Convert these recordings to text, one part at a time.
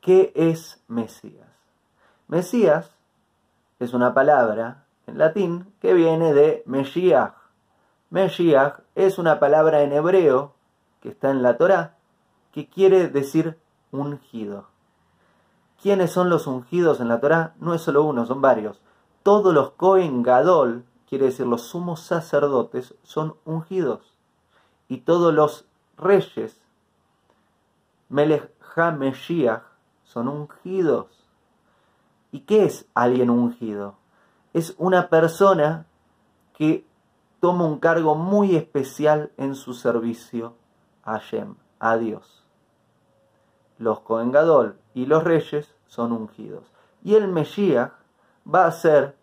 ¿Qué es Mesías? Mesías es una palabra en latín que viene de Meshiach. Meshiach es una palabra en hebreo que está en la Torá que quiere decir ungido. ¿Quiénes son los ungidos en la Torá? No es solo uno, son varios. Todos los Cohen Gadol, quiere decir los sumos sacerdotes, son ungidos. Y todos los reyes, Melech HaMeshiach, son ungidos. ¿Y qué es alguien ungido? Es una persona que toma un cargo muy especial en su servicio a Hashem, a Dios. Los Cohen Gadol y los reyes son ungidos. Y el Mesías va a ser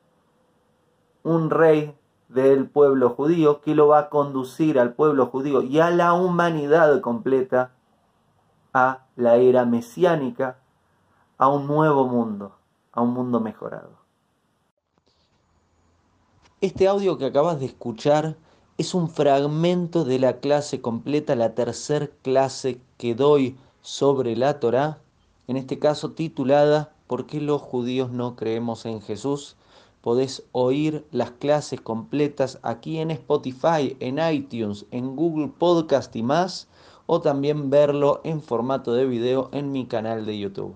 un rey del pueblo judío que lo va a conducir al pueblo judío y a la humanidad completa a la era mesiánica, a un nuevo mundo, a un mundo mejorado. Este audio que acabas de escuchar es un fragmento de la clase completa, la tercer clase que doy sobre la Torá, en este caso titulada ¿Por qué los judíos no creemos en Jesús? Podés oír las clases completas aquí en Spotify, en iTunes, en Google Podcast y más, o también verlo en formato de video en mi canal de YouTube.